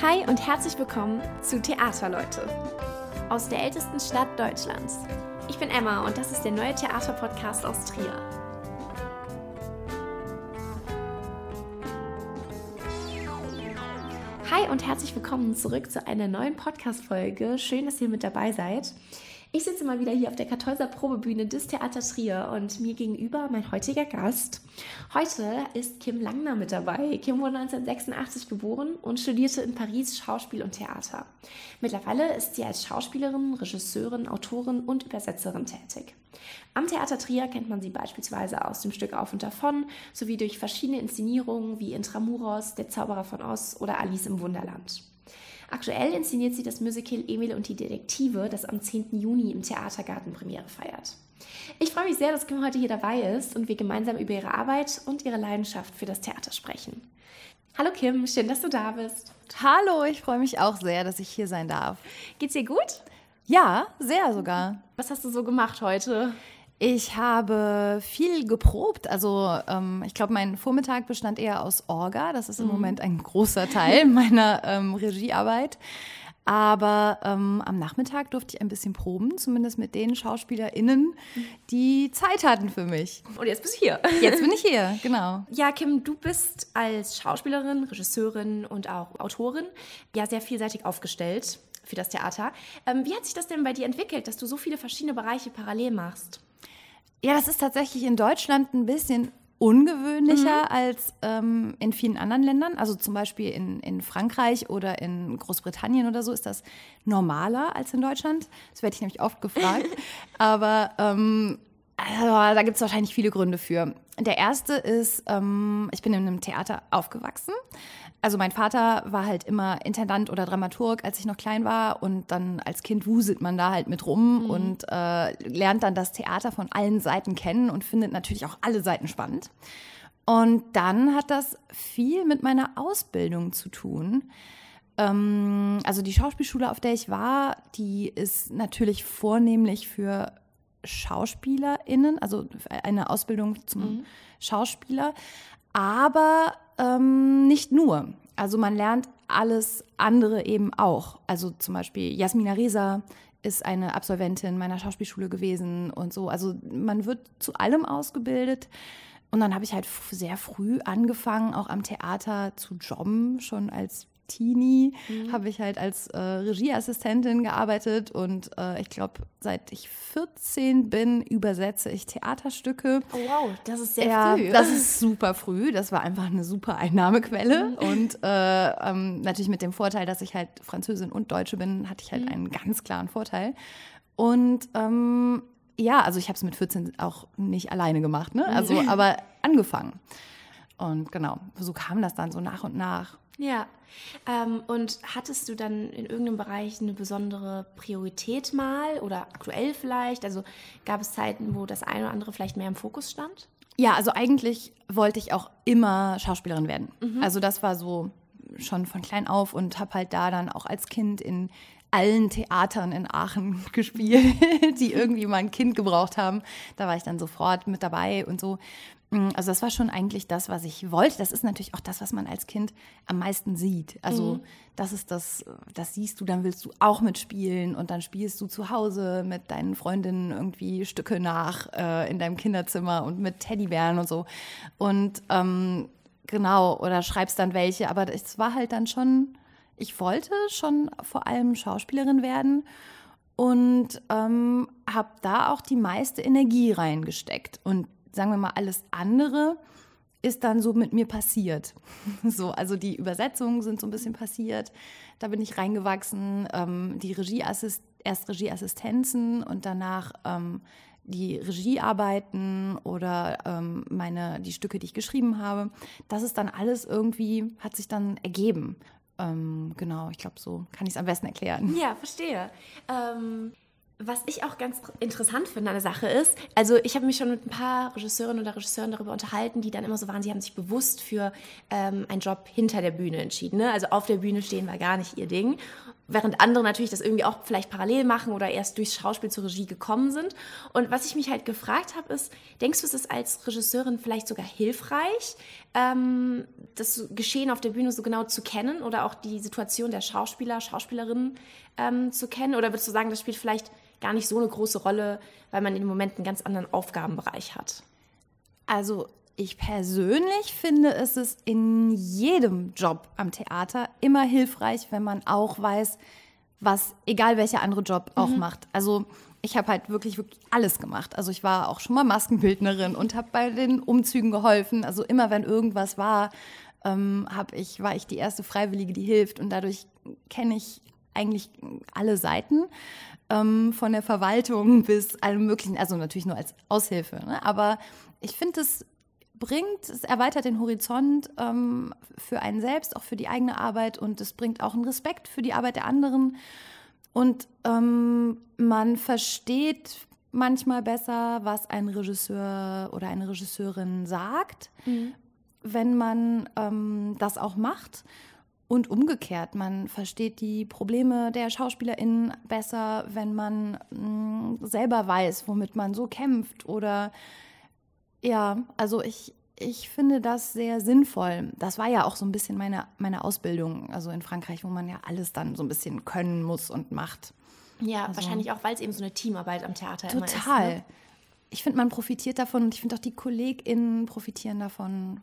Hi und herzlich willkommen zu Theaterleute aus der ältesten Stadt Deutschlands. Ich bin Emma und das ist der neue Theaterpodcast aus Trier. Hi und herzlich willkommen zurück zu einer neuen Podcast-Folge. Schön, dass ihr mit dabei seid. Ich sitze mal wieder hier auf der Kartäuser Probebühne des Theater Trier und mir gegenüber mein heutiger Gast. Heute ist Kim Langner mit dabei. Kim wurde 1986 geboren und studierte in Paris Schauspiel und Theater. Mittlerweile ist sie als Schauspielerin, Regisseurin, Autorin und Übersetzerin tätig. Am Theater Trier kennt man sie beispielsweise aus dem Stück Auf und Davon sowie durch verschiedene Inszenierungen wie Intramuros, Der Zauberer von Oz oder Alice im Wunderland. Aktuell inszeniert sie das Musical Emil und die Detektive, das am 10. Juni im Theatergarten Premiere feiert. Ich freue mich sehr, dass Kim heute hier dabei ist und wir gemeinsam über ihre Arbeit und ihre Leidenschaft für das Theater sprechen. Hallo Kim, schön, dass du da bist. Hallo, ich freue mich auch sehr, dass ich hier sein darf. Geht's dir gut? Ja, sehr sogar. Was hast du so gemacht heute? Ich habe viel geprobt. Also ähm, ich glaube, mein Vormittag bestand eher aus Orga. Das ist im mhm. Moment ein großer Teil meiner ähm, Regiearbeit. Aber ähm, am Nachmittag durfte ich ein bisschen proben, zumindest mit den SchauspielerInnen, die Zeit hatten für mich. Und jetzt bist du hier. Jetzt bin ich hier, genau. Ja, Kim, du bist als Schauspielerin, Regisseurin und auch Autorin ja sehr vielseitig aufgestellt für das Theater. Ähm, wie hat sich das denn bei dir entwickelt, dass du so viele verschiedene Bereiche parallel machst? Ja, das ist tatsächlich in Deutschland ein bisschen ungewöhnlicher mhm. als ähm, in vielen anderen Ländern. Also zum Beispiel in, in Frankreich oder in Großbritannien oder so ist das normaler als in Deutschland. Das werde ich nämlich oft gefragt. Aber ähm, also, da gibt es wahrscheinlich viele Gründe für. Der erste ist, ähm, ich bin in einem Theater aufgewachsen also mein Vater war halt immer Intendant oder Dramaturg, als ich noch klein war. Und dann als Kind wuselt man da halt mit rum mhm. und äh, lernt dann das Theater von allen Seiten kennen und findet natürlich auch alle Seiten spannend. Und dann hat das viel mit meiner Ausbildung zu tun. Ähm, also die Schauspielschule, auf der ich war, die ist natürlich vornehmlich für SchauspielerInnen, also eine Ausbildung zum mhm. Schauspieler. Aber ähm, nicht nur. Also man lernt alles andere eben auch. Also zum Beispiel Jasmina Reza ist eine Absolventin meiner Schauspielschule gewesen und so. Also man wird zu allem ausgebildet. Und dann habe ich halt sehr früh angefangen, auch am Theater zu jobben, schon als Teenie mhm. habe ich halt als äh, Regieassistentin gearbeitet und äh, ich glaube, seit ich 14 bin, übersetze ich Theaterstücke. Oh wow, das ist sehr ja, früh. Das ist super früh. Das war einfach eine super Einnahmequelle. Mhm. Und äh, ähm, natürlich mit dem Vorteil, dass ich halt Französin und Deutsche bin, hatte ich halt mhm. einen ganz klaren Vorteil. Und ähm, ja, also ich habe es mit 14 auch nicht alleine gemacht, ne? Also, mhm. aber angefangen. Und genau, so kam das dann so nach und nach. Ja. Ähm, und hattest du dann in irgendeinem Bereich eine besondere Priorität mal oder aktuell vielleicht? Also gab es Zeiten, wo das eine oder andere vielleicht mehr im Fokus stand? Ja, also eigentlich wollte ich auch immer Schauspielerin werden. Mhm. Also das war so schon von klein auf und habe halt da dann auch als Kind in allen Theatern in Aachen gespielt, die irgendwie mal ein Kind gebraucht haben. Da war ich dann sofort mit dabei und so. Mm, also das war schon eigentlich das, was ich wollte. Das ist natürlich auch das, was man als Kind am meisten sieht. Also mhm. das ist das, das siehst du, dann willst du auch mitspielen und dann spielst du zu Hause mit deinen Freundinnen irgendwie Stücke nach äh, in deinem Kinderzimmer und mit Teddybären und so. Und ähm, genau, oder schreibst dann welche. Aber es war halt dann schon, ich wollte schon vor allem Schauspielerin werden und ähm, habe da auch die meiste Energie reingesteckt. Und sagen wir mal, alles andere ist dann so mit mir passiert. So, also die Übersetzungen sind so ein bisschen passiert. Da bin ich reingewachsen. Ähm, die Regieassist erst Regieassistenzen und danach ähm, die Regiearbeiten oder ähm, meine die Stücke, die ich geschrieben habe. Das ist dann alles irgendwie hat sich dann ergeben. Ähm, genau, ich glaube, so kann ich es am besten erklären. Ja, verstehe. Was ich auch ganz interessant finde an der Sache ist, also ich habe mich schon mit ein paar Regisseurinnen oder Regisseuren darüber unterhalten, die dann immer so waren, sie haben sich bewusst für ähm, einen Job hinter der Bühne entschieden. Ne? Also auf der Bühne stehen war gar nicht ihr Ding. während andere natürlich das irgendwie auch vielleicht parallel machen oder erst durchs Schauspiel zur Regie gekommen sind. Und was ich mich halt gefragt habe, ist, denkst du, es ist als Regisseurin vielleicht sogar hilfreich, ähm, das Geschehen auf der Bühne so genau zu kennen oder auch die Situation der Schauspieler, Schauspielerinnen ähm, zu kennen? Oder würdest du sagen, das spielt vielleicht gar nicht so eine große Rolle, weil man in dem Moment einen ganz anderen Aufgabenbereich hat? Also ich persönlich finde, es ist in jedem Job am Theater immer hilfreich, wenn man auch weiß, was, egal welcher andere Job auch mhm. macht. Also ich habe halt wirklich, wirklich alles gemacht. Also ich war auch schon mal Maskenbildnerin und habe bei den Umzügen geholfen. Also immer wenn irgendwas war, ähm, ich, war ich die erste Freiwillige, die hilft. Und dadurch kenne ich eigentlich alle Seiten. Ähm, von der Verwaltung bis allem möglichen, also natürlich nur als Aushilfe. Ne? Aber ich finde es bringt, es erweitert den Horizont ähm, für einen selbst, auch für die eigene Arbeit und es bringt auch einen Respekt für die Arbeit der anderen. Und ähm, man versteht manchmal besser, was ein Regisseur oder eine Regisseurin sagt, mhm. wenn man ähm, das auch macht. Und umgekehrt, man versteht die Probleme der SchauspielerInnen besser, wenn man mh, mm, selber weiß, womit man so kämpft oder ja, also ich, ich finde das sehr sinnvoll. Das war ja auch so ein bisschen meine, meine Ausbildung, also in Frankreich, wo man ja alles dann so ein bisschen können muss und macht. Ja, also, wahrscheinlich auch, weil es eben so eine Teamarbeit am Theater total. immer ist. Total. Ne? Ich finde, man profitiert davon und ich finde auch die KollegInnen profitieren davon.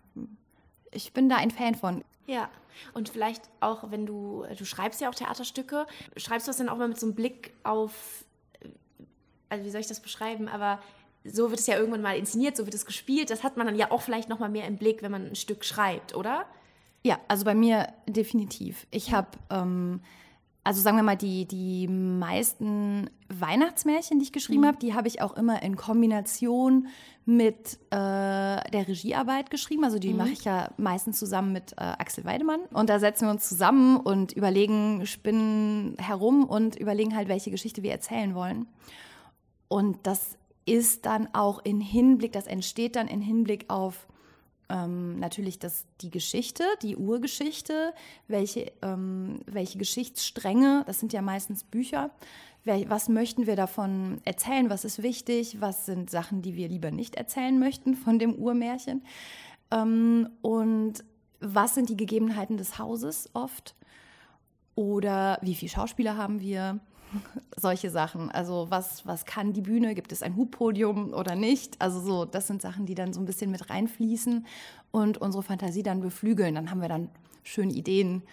Ich bin da ein Fan von. Ja, und vielleicht auch, wenn du, du schreibst ja auch Theaterstücke, schreibst du das dann auch mal mit so einem Blick auf, also wie soll ich das beschreiben, aber so wird es ja irgendwann mal inszeniert, so wird es gespielt. Das hat man dann ja auch vielleicht noch mal mehr im Blick, wenn man ein Stück schreibt, oder? Ja, also bei mir definitiv. Ich habe, ähm, also sagen wir mal, die, die meisten Weihnachtsmärchen, die ich geschrieben mhm. habe, die habe ich auch immer in Kombination mit äh, der Regiearbeit geschrieben. Also die mhm. mache ich ja meistens zusammen mit äh, Axel Weidemann. Und da setzen wir uns zusammen und überlegen, spinnen herum und überlegen halt, welche Geschichte wir erzählen wollen. Und das ist dann auch in Hinblick, das entsteht dann in Hinblick auf ähm, natürlich das, die Geschichte, die Urgeschichte, welche, ähm, welche Geschichtsstränge, das sind ja meistens Bücher, wer, was möchten wir davon erzählen, was ist wichtig, was sind Sachen, die wir lieber nicht erzählen möchten von dem Urmärchen? Ähm, und was sind die Gegebenheiten des Hauses oft? Oder wie viele Schauspieler haben wir solche Sachen. Also was, was kann die Bühne? Gibt es ein Hubpodium oder nicht? Also so, das sind Sachen, die dann so ein bisschen mit reinfließen und unsere Fantasie dann beflügeln. Dann haben wir dann schöne Ideen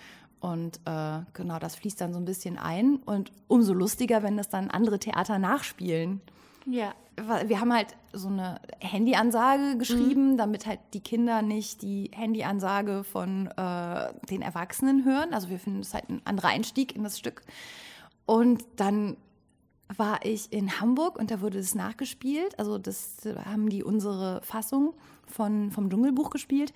und äh, genau, das fließt dann so ein bisschen ein. Und umso lustiger, wenn das dann andere Theater nachspielen. Ja. Wir haben halt so eine Handyansage geschrieben, mhm. damit halt die Kinder nicht die Handyansage von äh, den Erwachsenen hören. Also wir finden es halt ein anderer Einstieg in das Stück. Und dann war ich in Hamburg und da wurde es nachgespielt. Also das haben die unsere Fassung von, vom Dschungelbuch gespielt.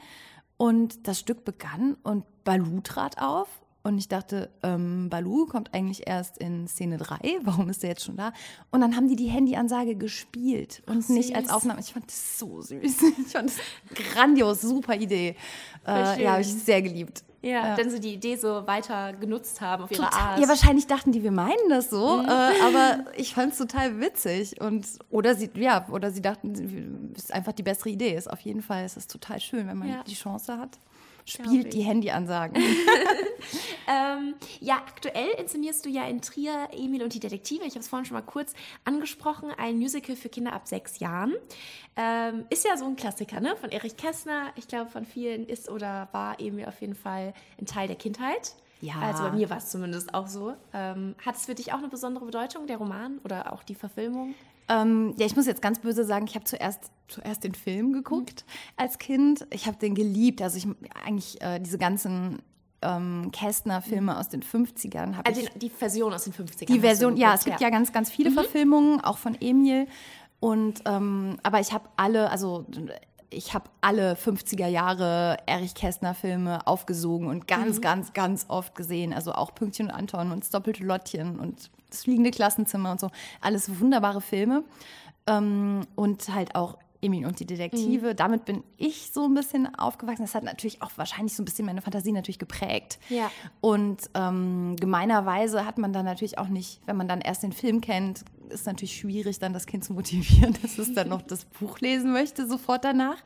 Und das Stück begann und Balu trat auf. Und ich dachte, ähm, Balu kommt eigentlich erst in Szene 3. Warum ist der jetzt schon da? Und dann haben die die Handyansage gespielt und Ach, nicht als Aufnahme. Ich fand das so süß. Ich fand das grandios, super Idee. Äh, ja, habe ich sehr geliebt. Ja, ja, dann sie die Idee so weiter genutzt haben auf ihre total, Art. Ja, wahrscheinlich dachten die, wir meinen das so, mhm. äh, aber ich fand es total witzig. Und, oder sie, ja, oder sie dachten, es ist einfach die bessere Idee. Ist auf jeden Fall ist es total schön, wenn man ja. die Chance hat spielt die Handyansagen. ähm, ja, aktuell inszenierst du ja in Trier Emil und die Detektive. Ich habe es vorhin schon mal kurz angesprochen. Ein Musical für Kinder ab sechs Jahren. Ähm, ist ja so ein Klassiker, ne? Von Erich Kästner. Ich glaube, von vielen ist oder war Emil auf jeden Fall ein Teil der Kindheit. Ja. Also bei mir war es zumindest auch so. Ähm, hat es für dich auch eine besondere Bedeutung, der Roman oder auch die Verfilmung? Ähm, ja, ich muss jetzt ganz böse sagen, ich habe zuerst, zuerst den Film geguckt mhm. als Kind. Ich habe den geliebt. Also ich eigentlich äh, diese ganzen ähm, Kästner-Filme mhm. aus den 50ern habe also ich. die Version aus den 50ern. Die Version, ja, es gibt ja, ja ganz, ganz viele mhm. Verfilmungen, auch von Emil. Und ähm, aber ich habe alle, also ich habe alle 50er Jahre Erich Kästner Filme aufgesogen und ganz, mhm. ganz, ganz oft gesehen. Also auch Pünktchen und Anton und das doppelte Lottchen und das fliegende Klassenzimmer und so. Alles wunderbare Filme. Ähm, und halt auch Emil und die Detektive. Mhm. Damit bin ich so ein bisschen aufgewachsen. Das hat natürlich auch wahrscheinlich so ein bisschen meine Fantasie natürlich geprägt. Ja. Und ähm, gemeinerweise hat man dann natürlich auch nicht, wenn man dann erst den Film kennt, ist natürlich schwierig, dann das Kind zu motivieren, dass es dann noch das Buch lesen möchte, sofort danach.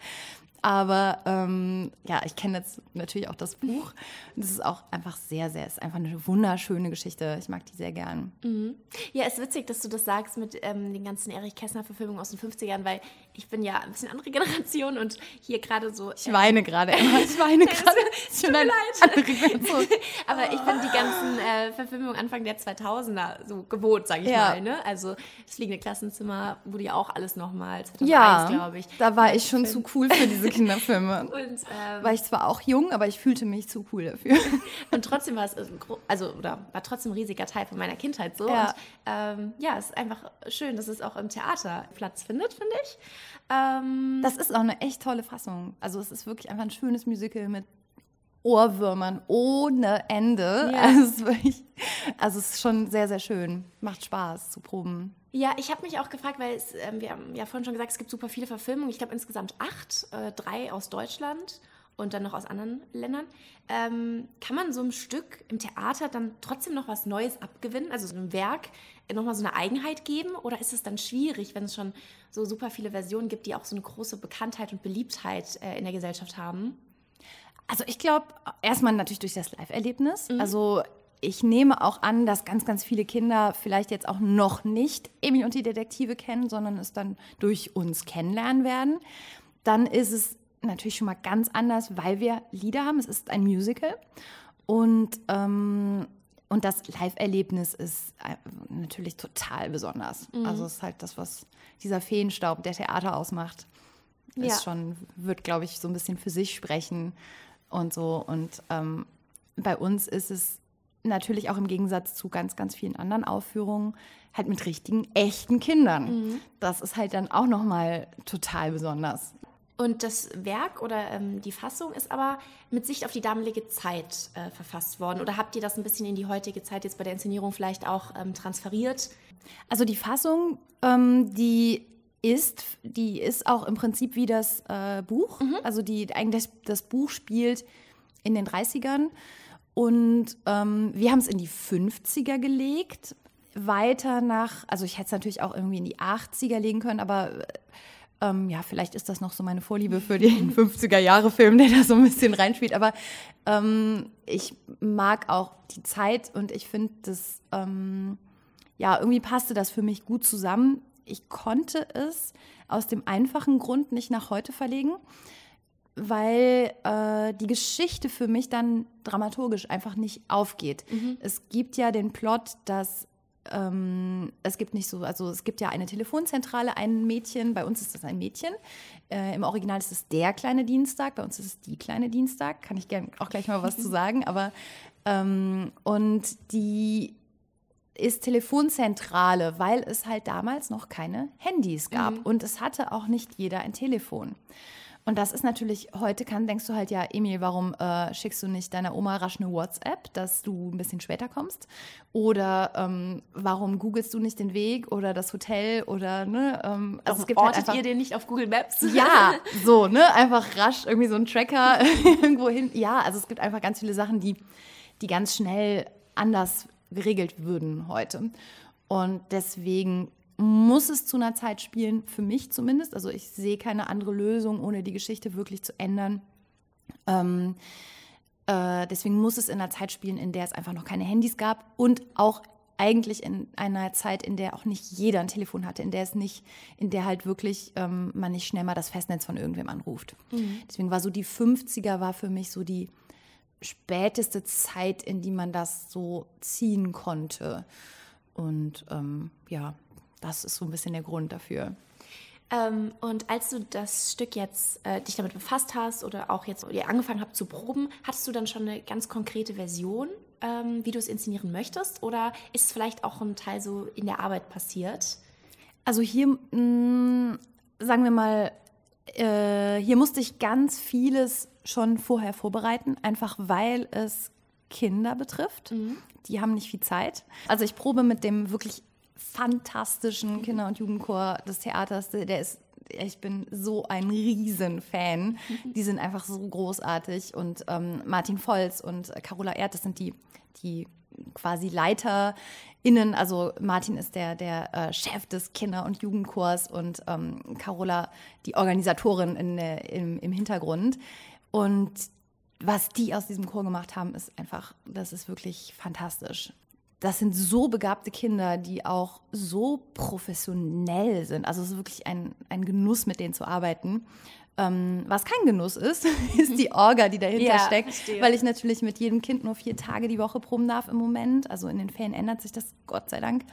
Aber ähm, ja, ich kenne jetzt natürlich auch das Buch. Das ist auch einfach sehr, sehr, ist einfach eine wunderschöne Geschichte. Ich mag die sehr gern. Mhm. Ja, es ist witzig, dass du das sagst mit ähm, den ganzen Erich Kästner-Verfilmungen aus den 50ern, weil ich bin ja ein bisschen andere Generation und hier gerade so. Ich weine gerade, Emma. Ich weine gerade. Es tut mir leid. Aber ich bin die ganzen äh, Verfilmungen Anfang der 2000er so gewohnt, sage ich ja. mal. Ne? Also das fliegende Klassenzimmer wurde ja auch alles nochmal 2001, ja, glaube ich. Da war ich schon zu cool für diese Kinderfilme. und, ähm, war ich zwar auch jung, aber ich fühlte mich zu cool dafür. und trotzdem war es, also, oder war trotzdem ein riesiger Teil von meiner Kindheit so. Ja. Und ähm, ja, es ist einfach schön, dass es auch im Theater Platz findet, finde ich. Ähm, das ist auch eine echt tolle Fassung. Also es ist wirklich einfach ein schönes Musical mit Ohrwürmern ohne Ende. Ja. Also, es ist wirklich, also es ist schon sehr, sehr schön. Macht Spaß zu proben. Ja, ich habe mich auch gefragt, weil es, äh, wir haben ja vorhin schon gesagt, es gibt super viele Verfilmungen. Ich glaube insgesamt acht, äh, drei aus Deutschland und dann noch aus anderen Ländern. Ähm, kann man so ein Stück im Theater dann trotzdem noch was Neues abgewinnen? Also so einem Werk nochmal so eine Eigenheit geben? Oder ist es dann schwierig, wenn es schon so super viele Versionen gibt, die auch so eine große Bekanntheit und Beliebtheit äh, in der Gesellschaft haben? Also ich glaube, erstmal natürlich durch das Live-Erlebnis. Mhm. Also ich nehme auch an, dass ganz, ganz viele Kinder vielleicht jetzt auch noch nicht Emil und die Detektive kennen, sondern es dann durch uns kennenlernen werden. Dann ist es natürlich schon mal ganz anders, weil wir Lieder haben. Es ist ein Musical. Und, ähm, und das Live-Erlebnis ist äh, natürlich total besonders. Mhm. Also es ist halt das, was dieser Feenstaub der Theater ausmacht. Ist ja. schon, wird, glaube ich, so ein bisschen für sich sprechen und so. Und ähm, bei uns ist es natürlich auch im Gegensatz zu ganz, ganz vielen anderen Aufführungen halt mit richtigen, echten Kindern. Mhm. Das ist halt dann auch nochmal total besonders. Und das Werk oder ähm, die Fassung ist aber mit Sicht auf die damalige Zeit äh, verfasst worden. Oder habt ihr das ein bisschen in die heutige Zeit jetzt bei der Inszenierung vielleicht auch ähm, transferiert? Also die Fassung, ähm, die ist, die ist auch im Prinzip wie das äh, Buch. Mhm. Also die, eigentlich das, Buch spielt in den 30ern. Und ähm, wir haben es in die 50er gelegt. Weiter nach, also ich hätte es natürlich auch irgendwie in die 80er legen können, aber ähm, ja, vielleicht ist das noch so meine Vorliebe für den 50er-Jahre-Film, der da so ein bisschen reinspielt. Aber ähm, ich mag auch die Zeit und ich finde, das, ähm, ja, irgendwie passte das für mich gut zusammen. Ich konnte es aus dem einfachen Grund nicht nach heute verlegen, weil äh, die Geschichte für mich dann dramaturgisch einfach nicht aufgeht. Mhm. Es gibt ja den Plot, dass ähm, es gibt nicht so, also es gibt ja eine Telefonzentrale, ein Mädchen, bei uns ist das ein Mädchen. Äh, Im Original ist es der kleine Dienstag, bei uns ist es die kleine Dienstag, kann ich gerne auch gleich mal was zu sagen, aber ähm, und die ist Telefonzentrale, weil es halt damals noch keine Handys gab mhm. und es hatte auch nicht jeder ein Telefon. Und das ist natürlich, heute kann, denkst du halt, ja, Emil, warum äh, schickst du nicht deiner Oma rasch eine WhatsApp, dass du ein bisschen später kommst? Oder ähm, warum googelst du nicht den Weg oder das Hotel oder, ne? Ähm, also es gibt halt einfach, ihr den nicht auf Google Maps? Ja, so, ne? Einfach rasch irgendwie so ein Tracker irgendwo hin. Ja, also es gibt einfach ganz viele Sachen, die, die ganz schnell anders geregelt würden heute. Und deswegen muss es zu einer Zeit spielen, für mich zumindest. Also ich sehe keine andere Lösung, ohne die Geschichte wirklich zu ändern. Ähm, äh, deswegen muss es in einer Zeit spielen, in der es einfach noch keine Handys gab und auch eigentlich in einer Zeit, in der auch nicht jeder ein Telefon hatte, in der es nicht, in der halt wirklich ähm, man nicht schnell mal das Festnetz von irgendwem anruft. Mhm. Deswegen war so die 50er war für mich so die späteste Zeit, in die man das so ziehen konnte. Und ähm, ja, das ist so ein bisschen der Grund dafür. Ähm, und als du das Stück jetzt äh, dich damit befasst hast oder auch jetzt ihr angefangen habt zu proben, hattest du dann schon eine ganz konkrete Version, ähm, wie du es inszenieren möchtest? Oder ist es vielleicht auch ein Teil so in der Arbeit passiert? Also hier, mh, mm, sagen wir mal, äh, hier musste ich ganz vieles schon vorher vorbereiten, einfach weil es Kinder betrifft. Mhm. Die haben nicht viel Zeit. Also ich probe mit dem wirklich fantastischen Kinder- und Jugendchor des Theaters. Der ist ich bin so ein Riesenfan. Die sind einfach so großartig. Und ähm, Martin Volz und Carola Erd, das sind die, die quasi LeiterInnen. Also Martin ist der, der äh, Chef des Kinder- und Jugendchors und ähm, Carola die Organisatorin in, im, im Hintergrund. Und was die aus diesem Chor gemacht haben, ist einfach, das ist wirklich fantastisch. Das sind so begabte Kinder, die auch so professionell sind. Also es ist wirklich ein, ein Genuss, mit denen zu arbeiten. Ähm, was kein Genuss ist, ist die Orga, die dahinter ja, steckt, verstehe. weil ich natürlich mit jedem Kind nur vier Tage die Woche proben darf im Moment. Also in den Ferien ändert sich das, Gott sei Dank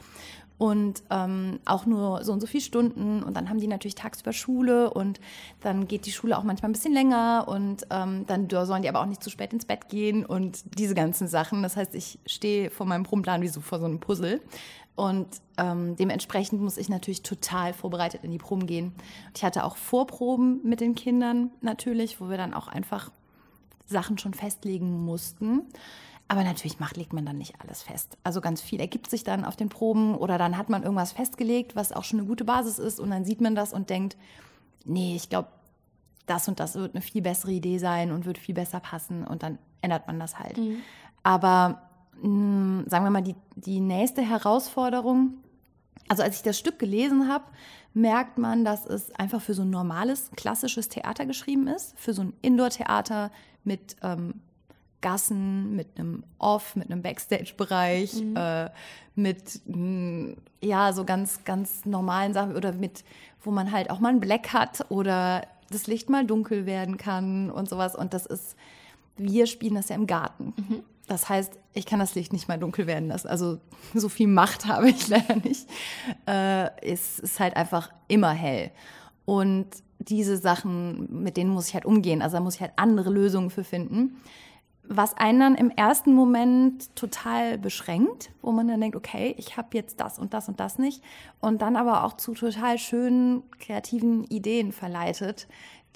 und ähm, auch nur so und so viele Stunden und dann haben die natürlich tagsüber Schule und dann geht die Schule auch manchmal ein bisschen länger und ähm, dann sollen die aber auch nicht zu spät ins Bett gehen und diese ganzen Sachen. Das heißt, ich stehe vor meinem Probenplan wie so vor so einem Puzzle und ähm, dementsprechend muss ich natürlich total vorbereitet in die Proben gehen. Ich hatte auch Vorproben mit den Kindern natürlich, wo wir dann auch einfach Sachen schon festlegen mussten. Aber natürlich macht, legt man dann nicht alles fest. Also ganz viel ergibt sich dann auf den Proben oder dann hat man irgendwas festgelegt, was auch schon eine gute Basis ist und dann sieht man das und denkt, nee, ich glaube, das und das wird eine viel bessere Idee sein und wird viel besser passen und dann ändert man das halt. Mhm. Aber mh, hm, sagen wir mal, die, die nächste Herausforderung, also als ich das Stück gelesen habe, merkt man, dass es einfach für so ein normales, klassisches Theater geschrieben ist, für so ein Indoor-Theater mit ähm, Gassen, mit einem Off, mit einem Backstage-Bereich, mhm. äh, mit mh, hm, ja so ganz ganz normalen Sachen oder mit wo man halt auch mal ein Black hat oder das Licht mal dunkel werden kann und sowas und das ist wir spielen das ja im Garten. Mhm. Das heißt, ich kann das Licht nicht mal dunkel werden lassen. Also so viel Macht habe ich leider nicht. Äh, es ist halt einfach immer hell. Und diese Sachen, mit denen muss ich halt umgehen. Also da muss ich halt andere Lösungen für finden was einen dann im ersten Moment total beschränkt, wo man dann denkt, okay, ich habe jetzt das und das und das nicht und dann aber auch zu total schönen kreativen Ideen verleitet,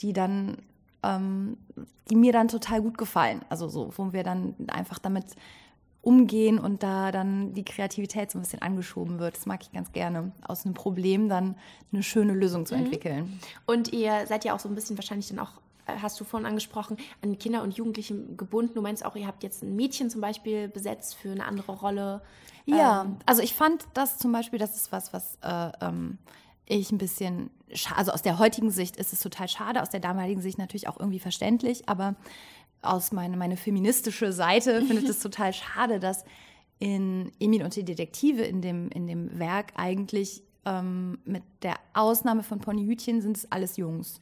die dann, ähm, die mir dann total gut gefallen. Also so, wo wir dann einfach damit umgehen und da dann die Kreativität so ein bisschen angeschoben wird. Das mag ich ganz gerne, aus einem Problem dann eine schöne Lösung zu mhm. entwickeln. Und ihr seid ja auch so ein bisschen wahrscheinlich dann auch hast du vorhin angesprochen, an Kinder und Jugendliche gebunden. Du meinst auch, ihr habt jetzt ein Mädchen zum Beispiel besetzt für eine andere Rolle. Ja, ähm, also ich fand das zum Beispiel, das ist was, was äh, ähm, ich ein bisschen, also aus der heutigen Sicht ist es total schade, aus der damaligen Sicht natürlich auch irgendwie verständlich, aber aus meiner meine feministische Seite finde ich es total schade, dass in Emil und die Detektive in dem, in dem Werk eigentlich ähm, mit der Ausnahme von Ponyhütchen sind es alles Jungs.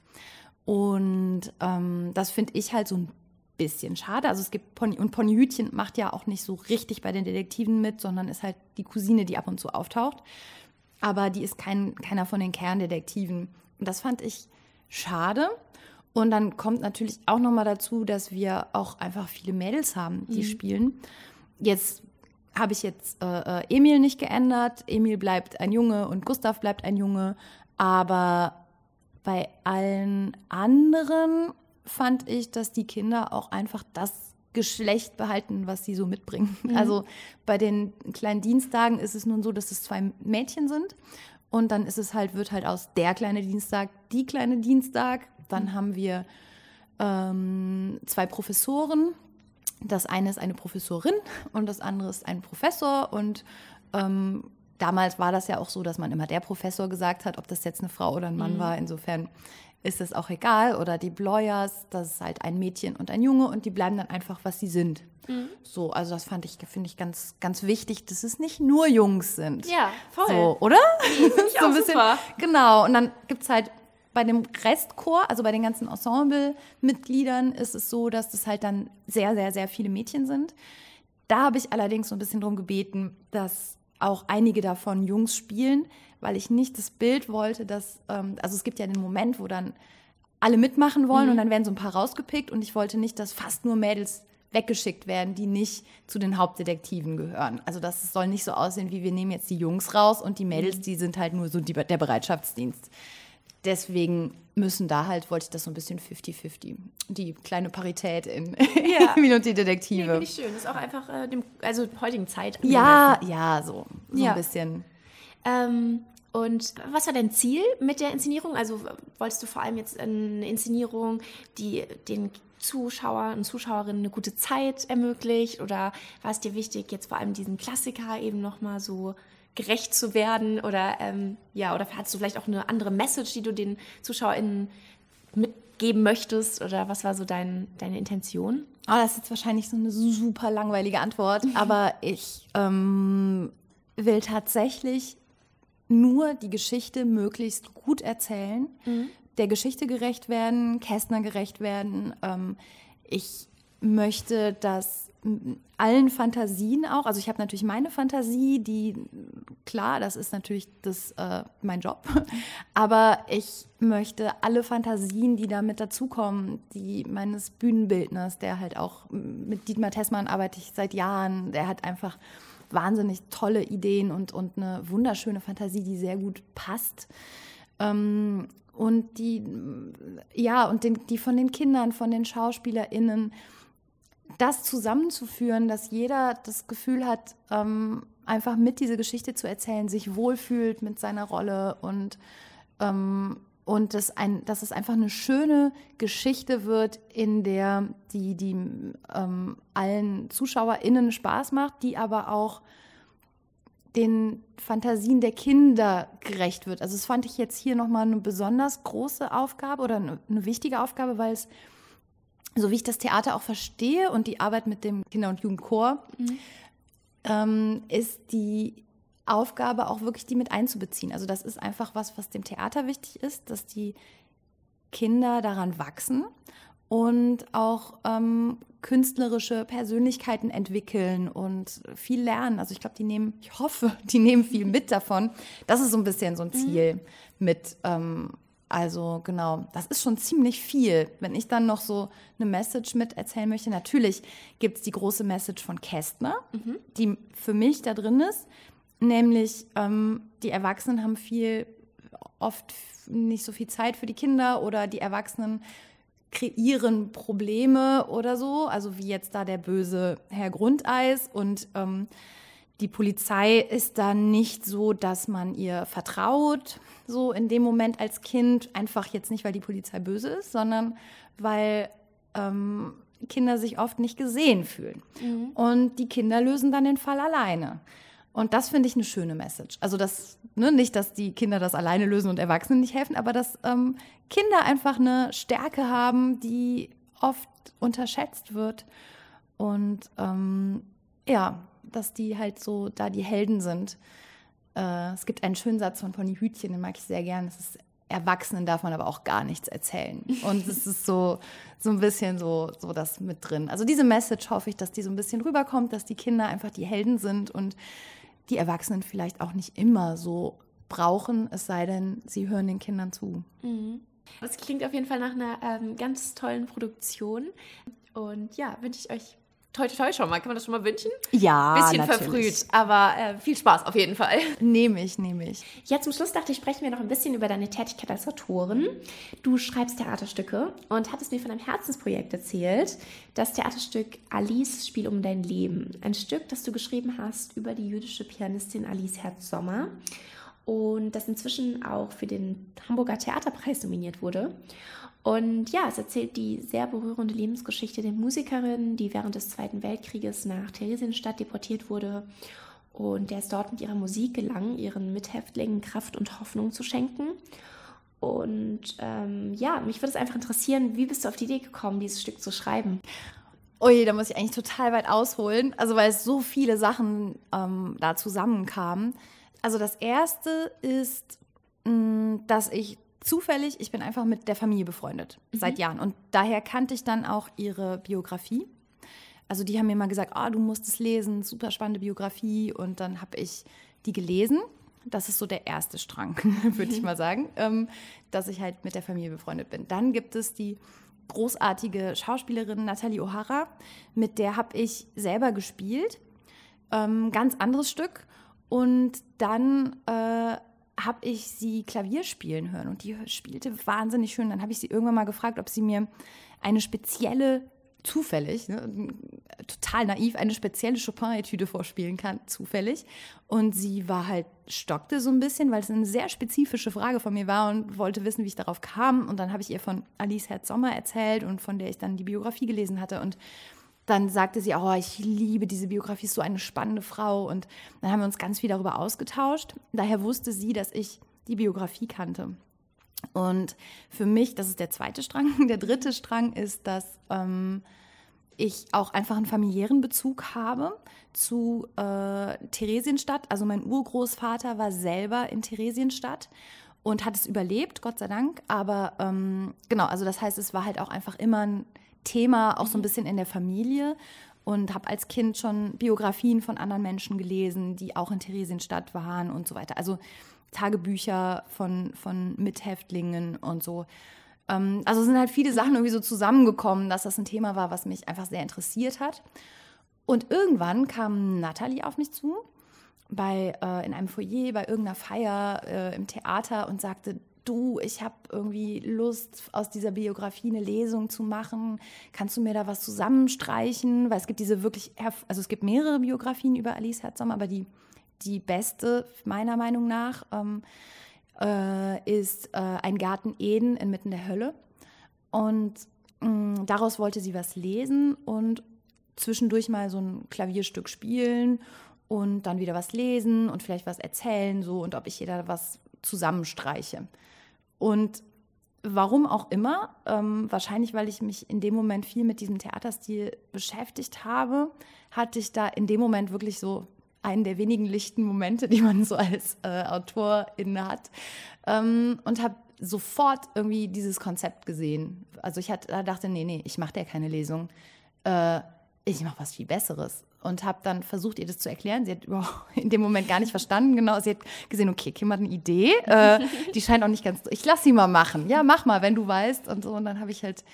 Und ähm, das finde ich halt so ein bisschen schade. Also es gibt Pony und Ponyhütchen macht ja auch nicht so richtig bei den Detektiven mit, sondern ist halt die Cousine, die ab und zu auftaucht. Aber die ist kein, keiner von den Kerndetektiven. Und das fand ich schade. Und dann kommt natürlich auch noch mal dazu, dass wir auch einfach viele Mädels haben, die mhm. spielen. Jetzt habe ich jetzt äh, äh Emil nicht geändert. Emil bleibt ein Junge und Gustav bleibt ein Junge. Aber bei allen anderen fand ich, dass die Kinder auch einfach das Geschlecht behalten, was sie so mitbringen. Mhm. Also bei den kleinen Dienstagen ist es nun so, dass es zwei Mädchen sind. Und dann ist es halt, wird halt aus der kleine Dienstag die kleine Dienstag. Dann mhm. haben wir ähm, zwei Professoren. Das eine ist eine Professorin und das andere ist ein Professor. Und ähm, damals war das ja auch so, dass man immer der Professor gesagt hat, ob das jetzt eine Frau oder ein Mann mhm. war. Insofern ist es auch egal. Oder die Bloyers, das ist halt ein Mädchen und ein Junge und die bleiben dann einfach, was sie sind. Mhm. So, also das fand ich, finde ich ganz, ganz wichtig, dass es nicht nur Jungs sind. Ja, voll. So, oder? Nee, ich so auch bisschen, super. Genau, und dann gibt es halt bei dem Restchor, also bei den ganzen Ensemble-Mitgliedern, ist es so, dass das halt dann sehr, sehr, sehr viele Mädchen sind. Da habe ich allerdings so ein bisschen darum gebeten, dass auch einige davon Jungs spielen, weil ich nicht das Bild wollte, dass, ähm, also es gibt ja den Moment, wo dann alle mitmachen wollen mhm. und dann werden so ein paar rausgepickt und ich wollte nicht, dass fast nur Mädels weggeschickt werden, die nicht zu den Hauptdetektiven gehören. Also das soll nicht so aussehen, wie wir nehmen jetzt die Jungs raus und die Mädels, mhm. die sind halt nur so die, der Bereitschaftsdienst. Deswegen müssen da halt, wollte ich das so ein bisschen 50-50. Die kleine Parität in ja. Emil und die Detektive. Nee, Finde ich schön. Das ist auch einfach äh, dem, also heutigen Zeit. Ja, ja, so, so ja. ein bisschen. Ähm, Und was war dein Ziel mit der Inszenierung? Also wolltest du vor allem jetzt eine Inszenierung, die den Zuschauer und Zuschauerinnen eine gute Zeit ermöglicht? Oder war es dir wichtig, jetzt vor allem diesen Klassiker eben nochmal so gerecht zu werden? Oder ähm, ja, oder hattest du vielleicht auch eine andere Message, die du den ZuschauerInnen mitgeben möchtest? Oder was war so dein, deine Intention? Oh, das ist jetzt wahrscheinlich so eine super langweilige Antwort, aber ich ähm, will tatsächlich nur die Geschichte möglichst gut erzählen, mhm. der Geschichte gerecht werden, Kästner gerecht werden. Ähm, ich möchte, dass allen Fantasien auch, also ich habe natürlich meine Fantasie, die, klar, das ist natürlich das, äh, mein Job, aber ich möchte alle Fantasien, die da mit dazukommen, die meines Bühnenbildners, der halt auch mit Dietmar Tessmann arbeite ich seit Jahren, der hat einfach wahnsinnig tolle Ideen und, und eine wunderschöne Fantasie, die sehr gut passt. Ähm, und die, ja, und den, die von den Kindern, von den SchauspielerInnen, das zusammenzuführen, dass jeder das Gefühl hat, ähm, einfach mit diese Geschichte zu erzählen, sich wohlfühlt mit seiner Rolle und ähm, und dass, ein, dass es einfach eine schöne Geschichte wird, in der die, die ähm, allen ZuschauerInnen Spaß macht, die aber auch den Fantasien der Kinder gerecht wird. Also das fand ich jetzt hier nochmal eine besonders große Aufgabe oder eine, eine wichtige Aufgabe, weil es, so wie ich das Theater auch verstehe und die Arbeit mit dem Kinder- und Jugendchor, mhm. ähm, ist die Aufgabe, auch wirklich die mit einzubeziehen. Also das ist einfach was, was dem Theater wichtig ist, dass die Kinder daran wachsen und auch ähm, künstlerische Persönlichkeiten entwickeln und viel lernen. Also ich glaube, die nehmen, ich hoffe, die nehmen viel mit davon. Das ist so ein bisschen so ein Ziel mhm. mit. Ähm, also genau, das ist schon ziemlich viel. Wenn ich dann noch so eine Message mit erzählen möchte, natürlich gibt es die große Message von Kästner, mhm. die für mich da drin ist. Nämlich, ähm, die Erwachsenen haben viel, oft nicht so viel Zeit für die Kinder oder die Erwachsenen kreieren Probleme oder so, also wie jetzt da der böse Herr Grundeis und ähm, die Polizei ist dann nicht so, dass man ihr vertraut, so in dem Moment als Kind, einfach jetzt nicht, weil die Polizei böse ist, sondern weil ähm, Kinder sich oft nicht gesehen fühlen. Mhm. Und die Kinder lösen dann den Fall alleine. Und das finde ich eine schöne Message. Also das, ne, nicht, dass die Kinder das alleine lösen und Erwachsenen nicht helfen, aber dass ähm, Kinder einfach eine Stärke haben, die oft unterschätzt wird. Und ähm, ja, dass die halt so da die Helden sind. Äh, es gibt einen schönen Satz von Pony Hütchen, den mag ich sehr gern. Es ist Erwachsenen darf man aber auch gar nichts erzählen. Und es ist so, so ein bisschen so, so das mit drin. Also diese Message hoffe ich, dass die so ein bisschen rüberkommt, dass die Kinder einfach die Helden sind und die Erwachsenen vielleicht auch nicht immer so brauchen, es sei denn, sie hören den Kindern zu. Mhm. Das klingt auf jeden Fall nach einer ähm, ganz tollen Produktion. Und ja, wünsche ich euch toi, toi, toi schon mal. Kann man das schon mal wünschen? Ja, Bisschen natürlich. verfrüht, aber äh, viel Spaß auf jeden Fall. Nehme ich, nehme ich. Ja, zum Schluss dachte ich, sprechen wir noch ein bisschen über deine Tätigkeit als Autorin. Du schreibst Theaterstücke und hattest mir von einem Herzensprojekt erzählt, das Theaterstück Alice Spiel um dein Leben. Ein Stück, das du geschrieben hast über die jüdische Pianistin Alice Herz-Sommer und das inzwischen auch für den Hamburger Theaterpreis nominiert wurde. Und ja, es erzählt die sehr berührende Lebensgeschichte der Musikerin, die während des Zweiten Weltkrieges nach Theresienstadt deportiert wurde und der es dort mit ihrer Musik gelang, ihren Mithäftlingen Kraft und Hoffnung zu schenken. Und ähm, ja, mich würde es einfach interessieren, wie bist du auf die Idee gekommen, dieses Stück zu schreiben? Ui, da muss ich eigentlich total weit ausholen, also weil es so viele Sachen ähm, da zusammenkamen. Also das erste ist, mm, dass ich zufällig, ich bin einfach mit der Familie befreundet mhm. seit Jahren. Und daher kannte ich dann auch ihre Biografie. Also die haben mir mal gesagt, oh, du musst es lesen, super spannende Biografie. Und dann habe ich die gelesen. Das ist so der erste Strang, würde ich mal sagen, ähm, dass ich halt mit der Familie befreundet bin. Dann gibt es die großartige Schauspielerin Nathalie O'Hara, mit der habe ich selber gespielt. Ähm, ganz anderes Stück. Und dann äh, habe ich sie Klavier spielen hören und die spielte wahnsinnig schön. Dann habe ich sie irgendwann mal gefragt, ob sie mir eine spezielle, zufällig, ne, total naiv eine spezielle Chopin-Etüde vorspielen kann, zufällig. Und sie war halt, stockte so ein bisschen, weil es eine sehr spezifische Frage von mir war und wollte wissen, wie ich darauf kam. Und dann habe ich ihr von Alice Herz Sommer erzählt und von der ich dann die Biografie gelesen hatte. Und dann sagte sie, oh, ich liebe diese Biografie, ist so eine spannende Frau. Und dann haben wir uns ganz viel darüber ausgetauscht. Daher wusste sie, dass ich die Biografie kannte. Und für mich, das ist der zweite Strang. Der dritte Strang ist, dass ähm, ich auch einfach einen familiären Bezug habe zu äh, Theresienstadt. Also mein Urgroßvater war selber in Theresienstadt und hat es überlebt, Gott sei Dank. Aber ähm, genau, also das heißt, es war halt auch einfach immer ein Thema, auch so ein bisschen in der Familie. Und habe als Kind schon Biografien von anderen Menschen gelesen, die auch in Theresienstadt waren und so weiter. Also Tagebücher von, von Mithäftlingen und so. Ähm, also sind halt viele Sachen irgendwie so zusammengekommen, dass das ein Thema war, was mich einfach sehr interessiert hat. Und irgendwann kam Natalie auf mich zu, bei, äh, in einem Foyer, bei irgendeiner Feier äh, im Theater und sagte, du, ich habe irgendwie Lust, aus dieser Biografie eine Lesung zu machen. Kannst du mir da was zusammenstreichen? Weil es gibt diese wirklich, also es gibt mehrere Biografien über Alice Herzog, aber die die beste, meiner Meinung nach, ähm, äh, ist äh, ein Garten Eden inmitten der Hölle. Und mh, mm, daraus wollte sie was lesen und zwischendurch mal so ein Klavierstück spielen und dann wieder was lesen und vielleicht was erzählen so und ob ich jeder was zusammenstreiche. Und warum auch immer, ähm, wahrscheinlich weil ich mich in dem Moment viel mit diesem Theaterstil beschäftigt habe, hatte ich da in dem Moment wirklich so einen der wenigen lichten Momente, die man so als äh, Autorin hat. Ähm, und habe sofort irgendwie dieses Konzept gesehen. Also ich hat, dachte, nee, nee, ich mache dir keine Lesung. Äh, ich mache was viel Besseres. Und habe dann versucht, ihr das zu erklären. Sie hat in dem Moment gar nicht verstanden. Genau, sie hat gesehen, okay, Kim hat eine Idee. Äh, die scheint auch nicht ganz. Ich lass sie mal machen. Ja, mach mal, wenn du weißt. Und so. Und dann habe ich halt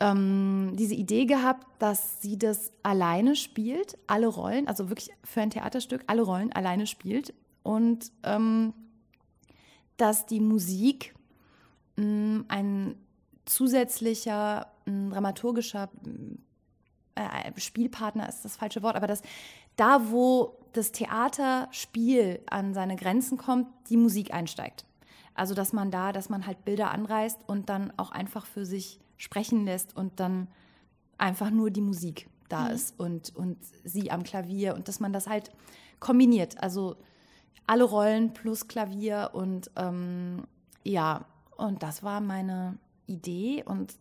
ähm, diese Idee gehabt, dass sie das alleine spielt, alle Rollen, also wirklich für ein Theaterstück alle Rollen alleine spielt und ähm, dass die Musik mh, mm, ein zusätzlicher mh, mm, dramaturgischer äh, Spielpartner ist das falsche Wort, aber dass da, wo das Theaterspiel an seine Grenzen kommt, die Musik einsteigt. Also dass man da, dass man halt Bilder anreißt und dann auch einfach für sich sprechen lässt und dann einfach nur die Musik da mhm. ist und, und sie am Klavier und dass man das halt kombiniert. Also alle Rollen plus Klavier und ähm, ja, und das war meine Idee und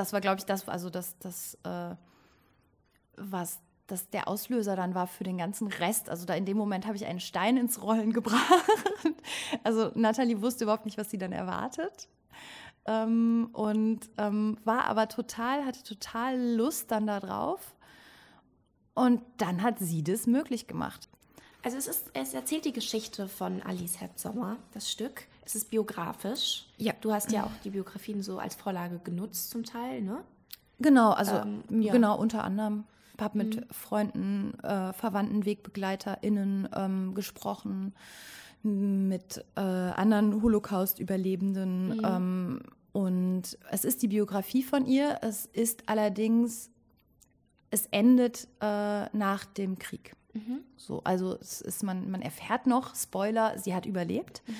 das war, glaube ich, das, also das, das, äh, was das der Auslöser dann war für den ganzen Rest. Also da in dem Moment habe ich einen Stein ins Rollen gebracht. Also Nathalie wusste überhaupt nicht, was sie dann erwartet ähm, und ähm, war aber total, hatte total Lust dann da drauf. Und dann hat sie das möglich gemacht. Also es, ist, es erzählt die Geschichte von Alice Herbsommer, das Stück. Es ist biografisch. Ja. Du hast ja auch die Biografien so als Vorlage genutzt zum Teil, ne? Genau, also ähm, ja. genau, unter anderem. Ich habe mit mhm. Freunden, äh, Verwandten, WegbegleiterInnen ähm, gesprochen mit äh, anderen Holocaust-Überlebenden. Mhm. Ähm, und es ist die Biografie von ihr. Es ist allerdings, es endet äh, nach dem Krieg. Mhm. So, also es ist man, man erfährt noch, Spoiler, sie hat überlebt. Mhm.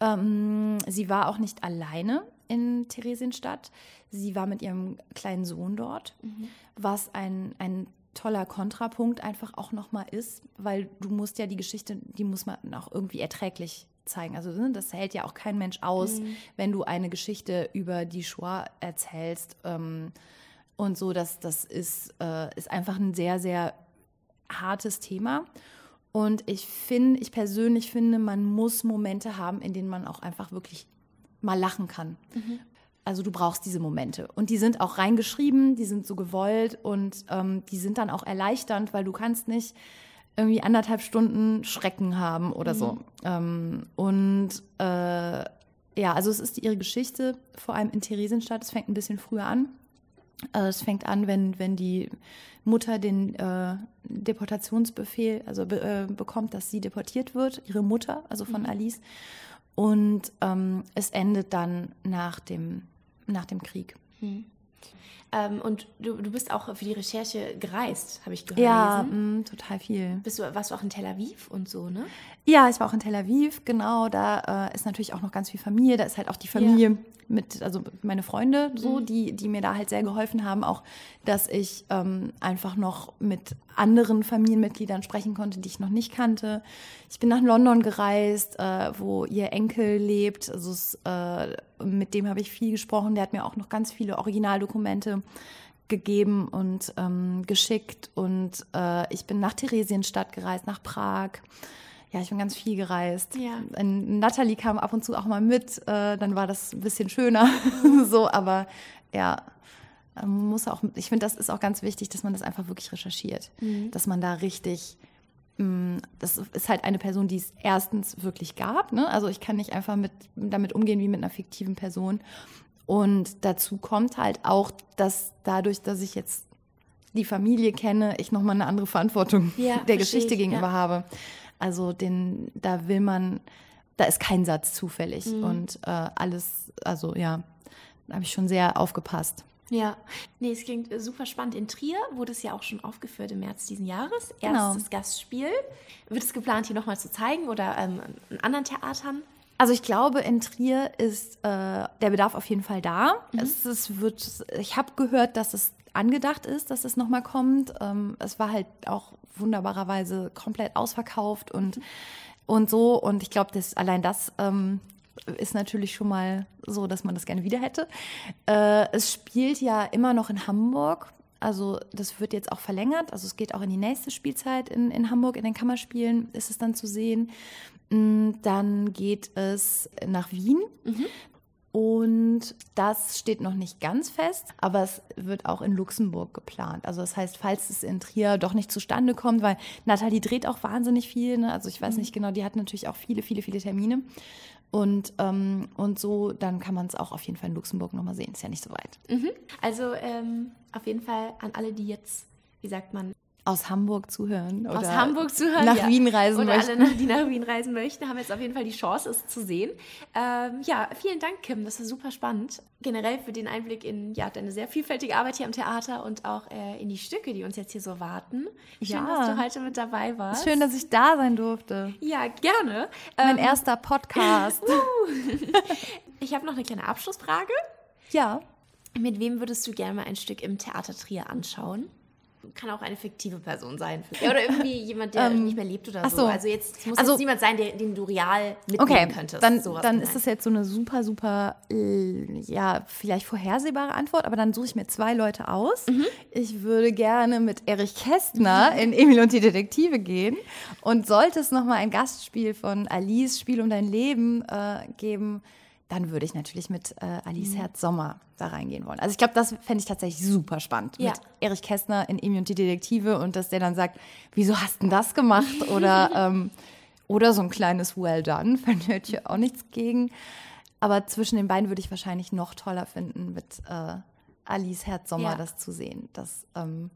Ähm, sie war auch nicht alleine in Theresienstadt. Sie war mit ihrem kleinen Sohn dort, mhm. was ein, ein toller Kontrapunkt einfach auch nochmal ist, weil du musst ja die Geschichte, die muss man auch irgendwie erträglich zeigen. Also ne, das hält ja auch kein Mensch aus, mhm. wenn du eine Geschichte über die Shoah erzählst. Ähm, und so, das, das ist, äh, ist einfach ein sehr, sehr hartes Thema. Und ich finde, ich persönlich finde, man muss Momente haben, in denen man auch einfach wirklich mal lachen kann. Mhm. Also du brauchst diese Momente. Und die sind auch reingeschrieben, die sind so gewollt und ähm, die sind dann auch erleichternd, weil du kannst nicht irgendwie anderthalb Stunden Schrecken haben oder mhm. so. Ähm, und äh, ja, also es ist ihre Geschichte, vor allem in Theresienstadt. Es fängt ein bisschen früher an. Also es fängt an, wenn, wenn die Mutter den äh, Deportationsbefehl also be, äh, bekommt, dass sie deportiert wird, ihre Mutter, also von mhm. Alice. Und ähm, es endet dann nach dem, nach dem Krieg. Mhm. Ähm, und du, du bist auch für die Recherche gereist, habe ich gehört. Ja, mh, total viel. Bist du, warst du auch in Tel Aviv und so, ne? Ja, ich war auch in Tel Aviv, genau. Da äh, ist natürlich auch noch ganz viel Familie. Da ist halt auch die Familie Ja. mit, also meine Freunde so, Mhm. die, die mir da halt sehr geholfen haben. Auch, dass ich ähm, einfach noch mit anderen Familienmitgliedern sprechen konnte, die ich noch nicht kannte. Ich bin nach London gereist, äh, wo ihr Enkel lebt. Also es, äh, mit dem habe ich viel gesprochen. Der hat mir auch noch ganz viele Originaldokumente gegeben und ähm, geschickt. Und äh, ich bin nach Theresienstadt gereist, nach Prag. Ja, ich bin ganz viel gereist. Ja. Natalie kam ab und zu auch mal mit, äh, dann war das ein bisschen schöner. so, aber ja, man muss auch, ich finde, das ist auch ganz wichtig, dass man das einfach wirklich recherchiert. Dass man da richtig, das ist halt eine Person, die es erstens wirklich gab. Ne? Also ich kann nicht einfach mit, damit umgehen wie mit einer fiktiven Person. Und dazu kommt halt auch, dass dadurch, dass ich jetzt die Familie kenne, ich nochmal eine andere Verantwortung Ja, der Geschichte ich, gegenüber ja. habe. Also den, da will man, da ist kein Satz zufällig Mhm. und äh, alles, also ja, da habe ich schon sehr aufgepasst. Ja, nee, es klingt äh, super spannend. In Trier wurde es ja auch schon aufgeführt im März diesen Jahres. Genau. Erstes Gastspiel. Wird es geplant, hier nochmal zu zeigen oder ähm, in anderen Theatern? Also ich glaube, in Trier ist äh, der Bedarf auf jeden Fall da. Mhm. Es, es wird, ich habe gehört, dass es angedacht ist, dass es nochmal kommt. Ähm, es war halt auch wunderbarerweise komplett ausverkauft und, Mhm. und so. Und ich glaube, dass allein das ähm, ist natürlich schon mal so, dass man das gerne wieder hätte. Äh, es spielt ja immer noch in Hamburg. Also das wird jetzt auch verlängert. Also es geht auch in die nächste Spielzeit in, in Hamburg. In den Kammerspielen ist es dann zu sehen. Mm, Dann geht es nach Wien. Und das steht noch nicht ganz fest, aber es wird auch in Luxemburg geplant. Also das heißt, falls es in Trier doch nicht zustande kommt, weil Nathalie dreht auch wahnsinnig viel. Ne? Also ich weiß nicht genau, die hat natürlich auch viele, viele, viele Termine. Und, ähm, und so, dann kann man es auch auf jeden Fall in Luxemburg nochmal sehen. Ist ja nicht so weit. Also ähm, auf jeden Fall an alle, die jetzt, wie sagt man, Aus Hamburg zuhören. aus oder Hamburg zuhören. Nach ja. Wien reisen Oder möchten. alle, die nach Wien reisen möchten, haben jetzt auf jeden Fall die Chance, es zu sehen. Ähm, ja, vielen Dank, Kim. Das war super spannend. Generell für den Einblick in ja, deine sehr vielfältige Arbeit hier am Theater und auch äh, in die Stücke, die uns jetzt hier so warten. Schön, Ja. dass du heute mit dabei warst. Schön, dass ich da sein durfte. Ja, gerne. Mein Ähm, erster Podcast. ich habe noch eine kleine Abschlussfrage. ja. Mit wem würdest du gerne mal ein Stück im Theater Trier anschauen? Kann auch eine fiktive Person sein. Ja, oder irgendwie jemand, der nicht mehr lebt oder so. so. Also jetzt muss Also- jetzt niemand sein, der, den du real mitnehmen Okay, könntest. dann, dann ist das jetzt so eine super, super, äh, ja, vielleicht vorhersehbare Antwort, aber dann suche ich mir zwei Leute aus. Mhm. Ich würde gerne mit Erich Kästner in Emil und die Detektive gehen. Und sollte es nochmal ein Gastspiel von Alice, Spiel um dein Leben, äh, geben, dann würde ich natürlich mit äh, Alice Mhm. Herz Sommer da reingehen wollen. Also ich glaube, das fände ich tatsächlich super spannend. Ja. Mit Erich Kästner in Emil und die Detektive und dass der dann sagt, wieso hast denn das gemacht? Oder ähm, oder so ein kleines Well done, fände ich auch nichts gegen. Aber zwischen den beiden würde ich wahrscheinlich noch toller finden, mit äh, Alice Herz Sommer Ja. das zu sehen. Das ähm,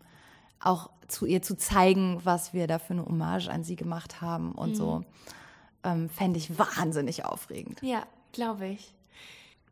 auch zu ihr zu zeigen, was wir da für eine Hommage an sie gemacht haben und so. Ähm, Fände ich wahnsinnig aufregend. Ja, glaube ich.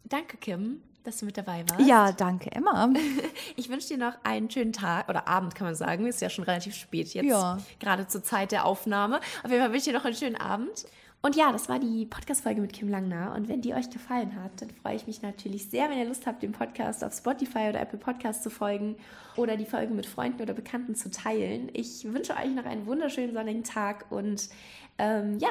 Danke, Kim, dass du mit dabei warst. Ja, danke, Emma. Ich wünsche dir noch einen schönen Tag oder Abend, kann man sagen. Ist ja schon relativ spät jetzt, Ja. gerade zur Zeit der Aufnahme. Auf jeden Fall wünsche ich dir noch einen schönen Abend. Und ja, das war die Podcast-Folge mit Kim Langner. Und wenn die euch gefallen hat, dann freue ich mich natürlich sehr, wenn ihr Lust habt, dem Podcast auf Spotify oder Apple Podcast zu folgen oder die Folge mit Freunden oder Bekannten zu teilen. Ich wünsche euch noch einen wunderschönen sonnigen Tag und ähm, ja,